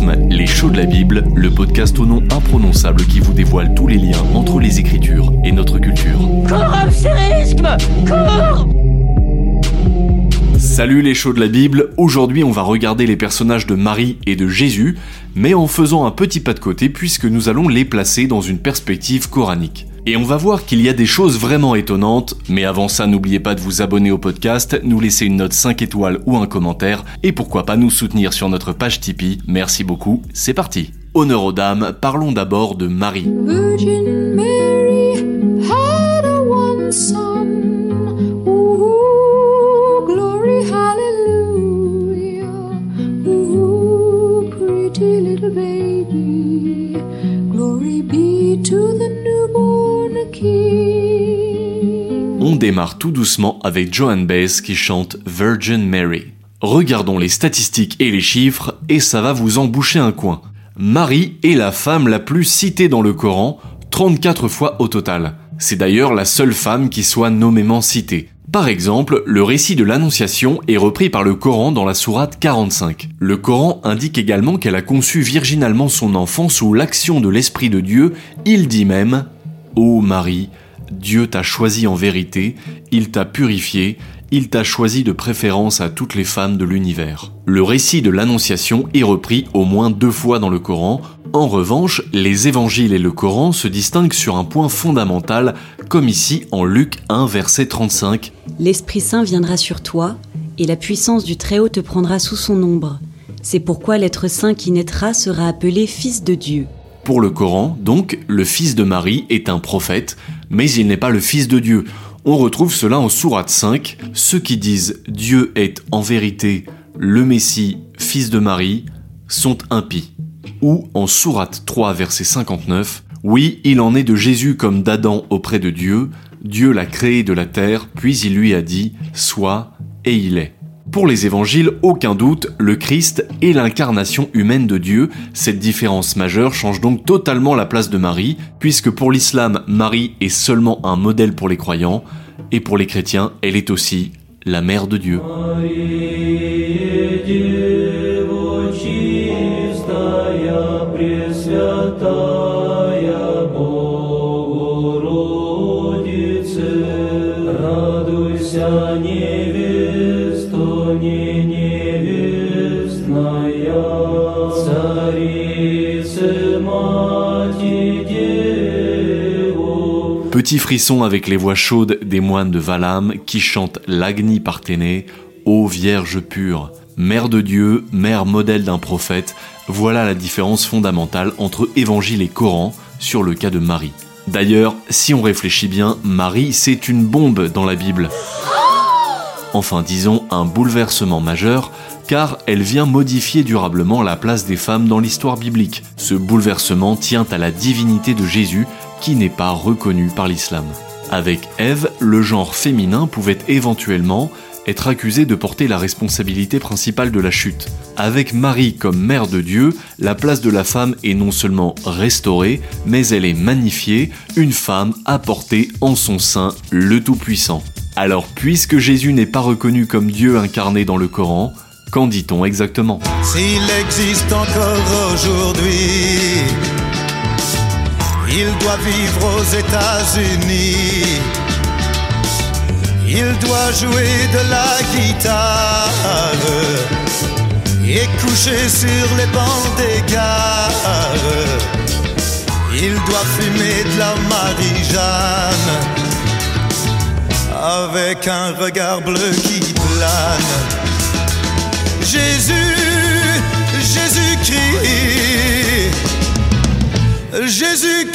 Charisme, les shows de la Bible, le podcast au nom imprononçable qui vous dévoile tous les liens entre les Écritures et notre culture. Salut les shows de la Bible, aujourd'hui on va regarder les personnages de Marie et de Jésus, mais en faisant un petit pas de côté puisque nous allons les placer dans une perspective coranique. Et on va voir qu'il y a des choses vraiment étonnantes, mais avant ça n'oubliez pas de vous abonner au podcast, nous laisser une note 5 étoiles ou un commentaire, et pourquoi pas nous soutenir sur notre page Tipeee. Merci beaucoup, c'est parti. Honneur aux dames, parlons d'abord de Marie. Démarre tout doucement avec Joan Baez qui chante Virgin Mary. Regardons les statistiques et les chiffres et ça va vous emboucher un coin. Marie est la femme la plus citée dans le Coran, 34 fois au total. C'est d'ailleurs la seule femme qui soit nommément citée. Par exemple, le récit de l'Annonciation est repris par le Coran dans la sourate 45. Le Coran indique également qu'elle a conçu virginalement son enfant sous l'action de l'Esprit de Dieu. Il dit même Ô Marie, Dieu t'a choisi en vérité, il t'a purifié, il t'a choisi de préférence à toutes les femmes de l'univers. Le récit de l'Annonciation est repris au moins deux fois dans le Coran. En revanche, les évangiles et le Coran se distinguent sur un point fondamental, comme ici en Luc 1 verset 35. L'Esprit Saint viendra sur toi, et la puissance du Très-Haut te prendra sous son ombre. C'est pourquoi l'être saint qui naîtra sera appelé Fils de Dieu. Pour le Coran, donc, le fils de Marie est un prophète, mais il n'est pas le fils de Dieu. On retrouve cela en Sourate 5. Ceux qui disent Dieu est en vérité le Messie, fils de Marie, sont impies. Ou en Sourate 3, verset 59. Oui, il en est de Jésus comme d'Adam auprès de Dieu. Dieu l'a créé de la terre, puis il lui a dit Sois, et il est. Pour les évangiles, aucun doute, le Christ est l'incarnation humaine de Dieu. Cette différence majeure change donc totalement la place de Marie, puisque pour l'islam, Marie est seulement un modèle pour les croyants, et pour les chrétiens, elle est aussi la mère de Dieu. Petit frisson avec les voix chaudes des moines de Valam qui chantent l'Agni Parthénée, Ô Vierge pure, Mère de Dieu, Mère modèle d'un prophète, voilà la différence fondamentale entre Évangile et Coran sur le cas de Marie. D'ailleurs, si on réfléchit bien, Marie c'est une bombe dans la Bible. Enfin disons un bouleversement majeur, car elle vient modifier durablement la place des femmes dans l'histoire biblique. Ce bouleversement tient à la divinité de Jésus qui n'est pas reconnu par l'islam. Avec Ève, le genre féminin pouvait éventuellement être accusé de porter la responsabilité principale de la chute. Avec Marie comme mère de Dieu, la place de la femme est non seulement restaurée, mais elle est magnifiée, une femme a porté en son sein le Tout-Puissant. Alors puisque Jésus n'est pas reconnu comme Dieu incarné dans le Coran, qu'en dit-on exactement? S'il existe encore aujourd'hui il doit vivre aux États-Unis. Il doit jouer de la guitare et coucher sur les bancs des gares. Il doit fumer de la Marie-Jeanne avec un regard bleu qui plane. Jésus, Jésus-Christ hippie.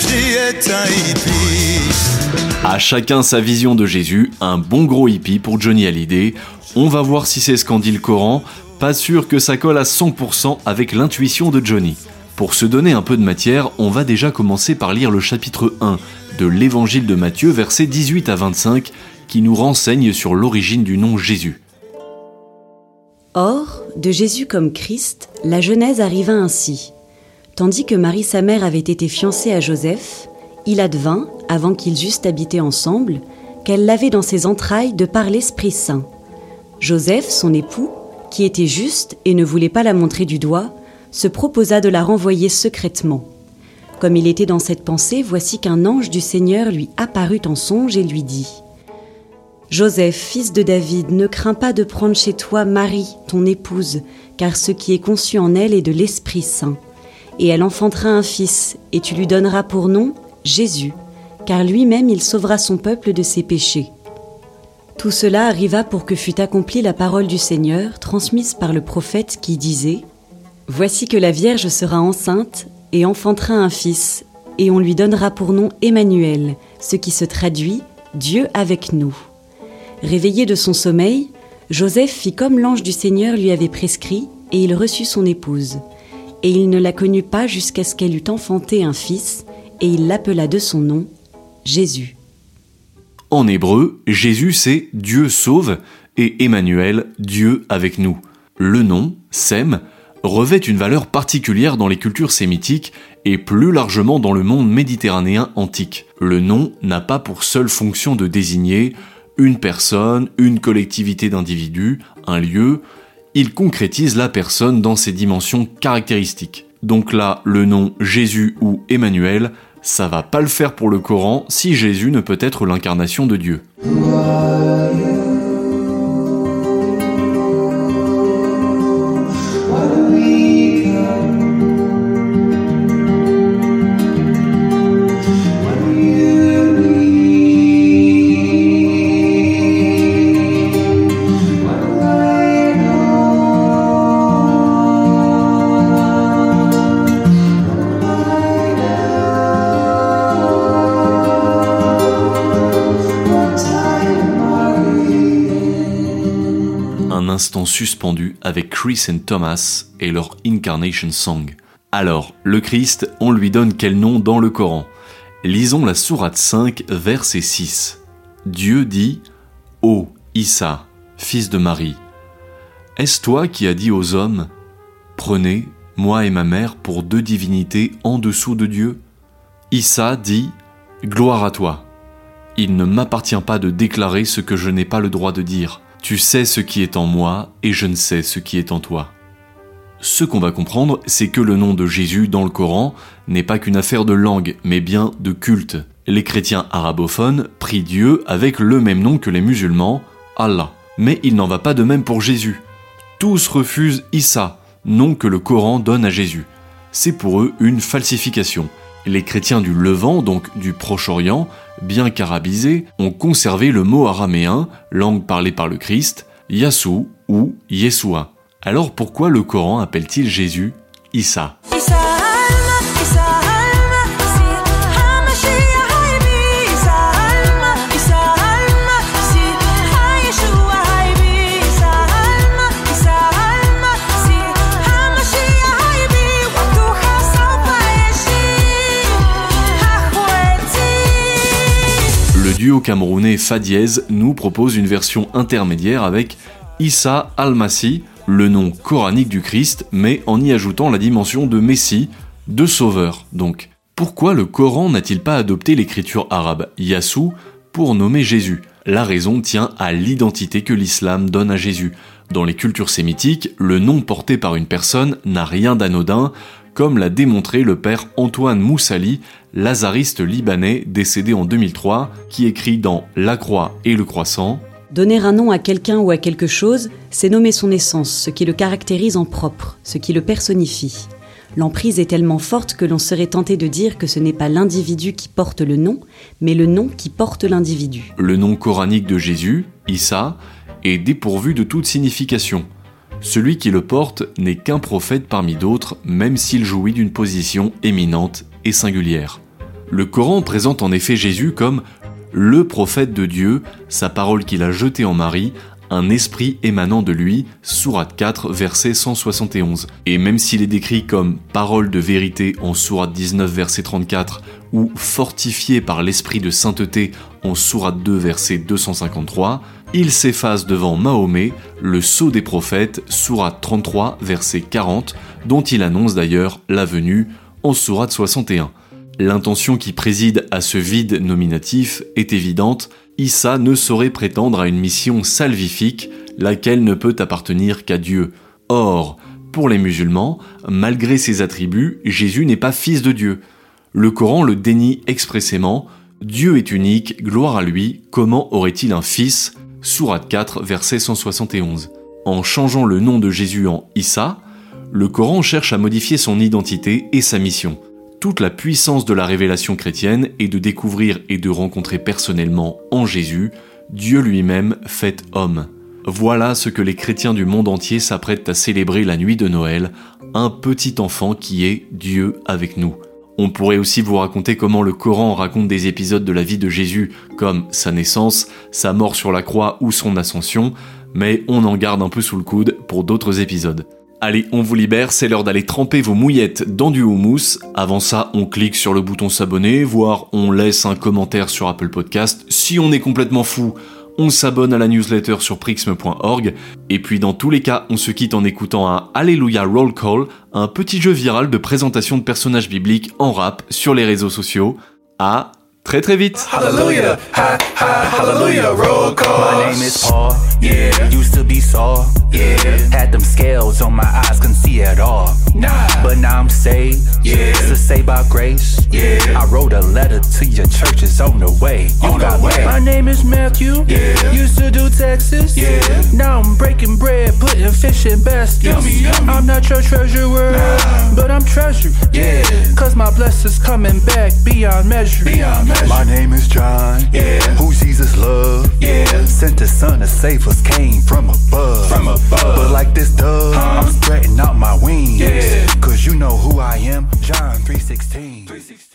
À chacun sa vision de Jésus, un bon gros hippie pour Johnny Hallyday. On va voir si c'est ce qu'en dit le Coran. Pas sûr que ça colle à 100% avec l'intuition de Johnny. Pour se donner un peu de matière, on va déjà commencer par lire le chapitre 1 de l'évangile de Matthieu, versets 18 à 25, qui nous renseigne sur l'origine du nom Jésus. Or, de Jésus comme Christ, la Genèse arriva ainsi. Tandis que Marie sa mère avait été fiancée à Joseph, il advint, avant qu'ils eussent habité ensemble, qu'elle l'avait dans ses entrailles de par l'Esprit Saint. Joseph, son époux, qui était juste et ne voulait pas la montrer du doigt, se proposa de la renvoyer secrètement. Comme il était dans cette pensée, voici qu'un ange du Seigneur lui apparut en songe et lui dit Joseph, fils de David, ne crains pas de prendre chez toi Marie, ton épouse, car ce qui est conçu en elle est de l'Esprit Saint. Et elle enfantera un fils, et tu lui donneras pour nom Jésus, car lui-même il sauvera son peuple de ses péchés. Tout cela arriva pour que fût accomplie la parole du Seigneur, transmise par le prophète qui disait Voici que la Vierge sera enceinte et enfantera un fils, et on lui donnera pour nom Emmanuel, ce qui se traduit Dieu avec nous. Réveillé de son sommeil, Joseph fit comme l'ange du Seigneur lui avait prescrit, et il reçut son épouse. Et il ne la connut pas jusqu'à ce qu'elle eût enfanté un fils, et il l'appela de son nom Jésus. En hébreu, Jésus c'est Dieu sauve et Emmanuel, Dieu avec nous. Le nom, Sem, revêt une valeur particulière dans les cultures sémitiques et plus largement dans le monde méditerranéen antique. Le nom n'a pas pour seule fonction de désigner une personne, une collectivité d'individus, un lieu, il concrétise la personne dans ses dimensions caractéristiques. Donc là, le nom Jésus ou Emmanuel, ça va pas le faire pour le Coran si Jésus ne peut être l'incarnation de Dieu. Suspendu avec Chris et Thomas et leur Incarnation Song. Alors, le Christ, on lui donne quel nom dans le Coran? Lisons la sourate 5, verset 6. Dieu dit Ô Issa, fils de Marie, est-ce toi qui as dit aux hommes Prenez, moi et ma mère, pour deux divinités en dessous de Dieu? Issa dit Gloire à toi. Il ne m'appartient pas de déclarer ce que je n'ai pas le droit de dire. Tu sais ce qui est en moi et je ne sais ce qui est en toi. Ce qu'on va comprendre, c'est que le nom de Jésus dans le Coran n'est pas qu'une affaire de langue, mais bien de culte. Les chrétiens arabophones prient Dieu avec le même nom que les musulmans, Allah. Mais il n'en va pas de même pour Jésus. Tous refusent Issa, nom que le Coran donne à Jésus. C'est pour eux une falsification. Les chrétiens du Levant, donc du Proche-Orient, bien qu'arabisés, ont conservé le mot araméen, langue parlée par le Christ, Yassou ou Yeshua. Alors pourquoi le Coran appelle-t-il Jésus Issa camerounais Fa nous propose une version intermédiaire avec Issa al-Masih, le nom coranique du Christ, mais en y ajoutant la dimension de Messie, de sauveur donc. Pourquoi le Coran n'a-t-il pas adopté l'écriture arabe Yassou pour nommer Jésus? La raison tient à l'identité que l'islam donne à Jésus. Dans les cultures sémitiques, le nom porté par une personne n'a rien d'anodin, comme l'a démontré le père Antoine Moussali, lazariste libanais décédé en 2003, qui écrit dans La Croix et le Croissant Donner un nom à quelqu'un ou à quelque chose, c'est nommer son essence, ce qui le caractérise en propre, ce qui le personnifie. L'emprise est tellement forte que l'on serait tenté de dire que ce n'est pas l'individu qui porte le nom, mais le nom qui porte l'individu. Le nom coranique de Jésus, Issa, est dépourvu de toute signification. Celui qui le porte n'est qu'un prophète parmi d'autres, même s'il jouit d'une position éminente et singulière. Le Coran présente en effet Jésus comme le prophète de Dieu, sa parole qu'il a jetée en Marie, un esprit émanant de lui, sourate 4, verset 171. Et même s'il est décrit comme parole de vérité en sourate 19, verset 34, ou fortifié par l'esprit de sainteté en sourate 2, verset 253, il s'efface devant Mahomet, le sceau des prophètes, sourate 33, verset 40, dont il annonce d'ailleurs la venue en sourate 61. L'intention qui préside à ce vide nominatif est évidente, Issa ne saurait prétendre à une mission salvifique, laquelle ne peut appartenir qu'à Dieu. Or, pour les musulmans, malgré ses attributs, Jésus n'est pas fils de Dieu. Le Coran le dénie expressément. Dieu est unique, gloire à lui, comment aurait-il un fils? Sourate 4, verset 171. En changeant le nom de Jésus en Issa, le Coran cherche à modifier son identité et sa mission. Toute la puissance de la révélation chrétienne est de découvrir et de rencontrer personnellement en Jésus Dieu lui-même fait homme. Voilà ce que les chrétiens du monde entier s'apprêtent à célébrer la nuit de Noël, un petit enfant qui est Dieu avec nous. On pourrait aussi vous raconter comment le Coran raconte des épisodes de la vie de Jésus, comme sa naissance, sa mort sur la croix ou son ascension, mais on en garde un peu sous le coude pour d'autres épisodes. Allez, on vous libère, c'est l'heure d'aller tremper vos mouillettes dans du houmous. Avant ça, on clique sur le bouton s'abonner, voire on laisse un commentaire sur Apple Podcast. Si on est complètement fou, on s'abonne à la newsletter sur prixme.org. Et puis dans tous les cas, on se quitte en écoutant un Alléluia Roll Call, un petit jeu viral de présentation de personnages bibliques en rap sur les réseaux sociaux. À très très vite. Hallelujah, ha, ha, hallelujah, roll call. My name is Paul, yeah. Used to be Saul, yeah. Had them scales on my eyes, couldn't see at all. Nah, but now I'm saved, yeah. To say by grace, yeah. I wrote a letter to your churches on the way. You on got the way. My name is Matthew, yeah. Used to do Texas, yeah. Now I'm breaking bread, putting fish in baskets. Yummy, yummy. I'm not your treasurer, nah. but I'm treasured, yeah. Cause my blessings coming back beyond measure. Beyond measure. My name is John, yeah. Who Jesus love, yeah. Sent his son to save us, came from above, from above. But like this dove, huh? I'm spreading out my wings, yeah. Cause you know who I am, John 316.